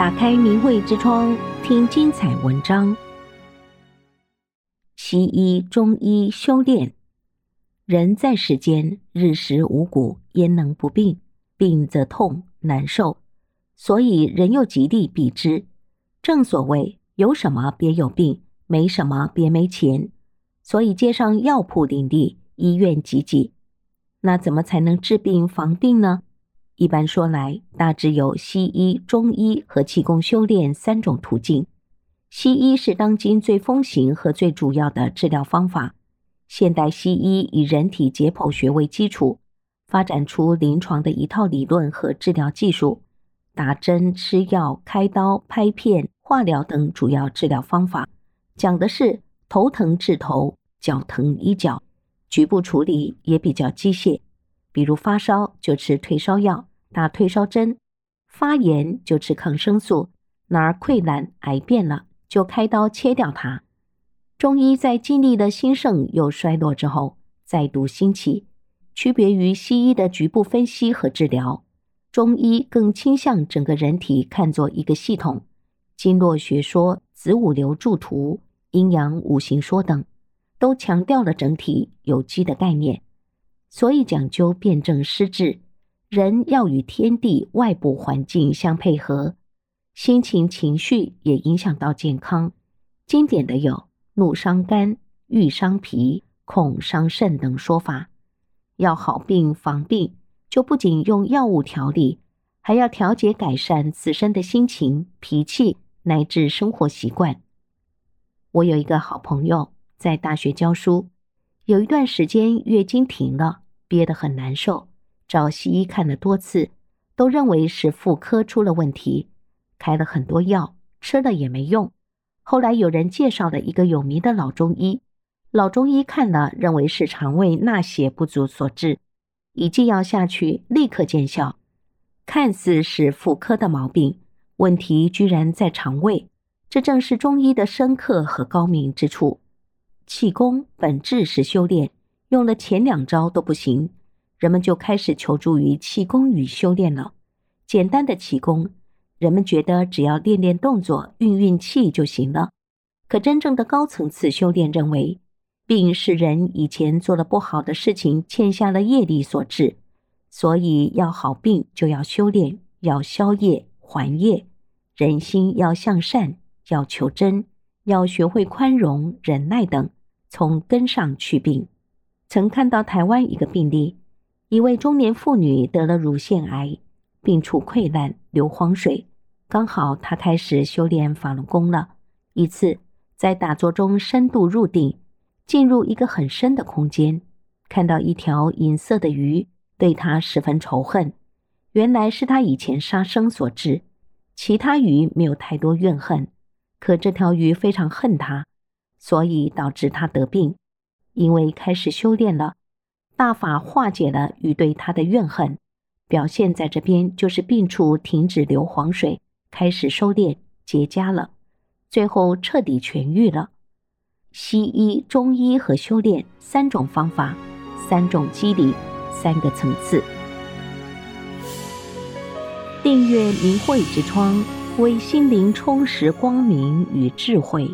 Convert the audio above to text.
打开名慧之窗，听精彩文章。西医、中医修炼，人在世间，日食五谷，焉能不病？病则痛难受，所以人又极力避之。正所谓，有什么别有病，没什么别没钱。所以街上药铺林立，医院济济。那怎么才能治病防病呢？一般说来，大致有西医、中医和气功修炼三种途径。西医是当今最风行和最主要的治疗方法。现代西医以人体解剖学为基础，发展出临床的一套理论和治疗技术，打针、吃药、开刀、拍片、化疗等主要治疗方法，讲的是头疼治头，脚疼医脚，局部处理也比较机械，比如发烧就吃退烧药。打退烧针，发炎就吃抗生素，哪儿溃烂癌变了就开刀切掉它。中医在经历了兴盛又衰落之后，再度兴起，区别于西医的局部分析和治疗，中医更倾向整个人体看作一个系统，经络学说、子午流注图、阴阳五行说等，都强调了整体有机的概念，所以讲究辨证施治。人要与天地外部环境相配合，心情情绪也影响到健康。经典的有“怒伤肝，郁伤脾，恐伤肾”等说法。要好病防病，就不仅用药物调理，还要调节改善自身的心情、脾气乃至生活习惯。我有一个好朋友在大学教书，有一段时间月经停了，憋得很难受。找西医看了多次，都认为是妇科出了问题，开了很多药，吃了也没用。后来有人介绍了一个有名的老中医，老中医看了认为是肠胃纳血不足所致，一剂药下去立刻见效。看似是妇科的毛病，问题居然在肠胃，这正是中医的深刻和高明之处。气功本质是修炼，用了前两招都不行。人们就开始求助于气功与修炼了。简单的气功，人们觉得只要练练动作、运运气就行了。可真正的高层次修炼认为，病是人以前做了不好的事情，欠下了业力所致。所以要好病，就要修炼，要消业还业。人心要向善，要求真，要学会宽容、忍耐等，从根上去病。曾看到台湾一个病例。一位中年妇女得了乳腺癌，病处溃烂，流黄水。刚好她开始修炼法轮功了。一次在打坐中深度入定，进入一个很深的空间，看到一条银色的鱼，对她十分仇恨。原来是她以前杀生所致。其他鱼没有太多怨恨，可这条鱼非常恨她，所以导致她得病。因为开始修炼了。大法化解了与对他的怨恨，表现在这边就是病处停止流黄水，开始收敛结痂了，最后彻底痊愈了。西医、中医和修炼三种方法，三种机理，三个层次。订阅明慧之窗，为心灵充实光明与智慧。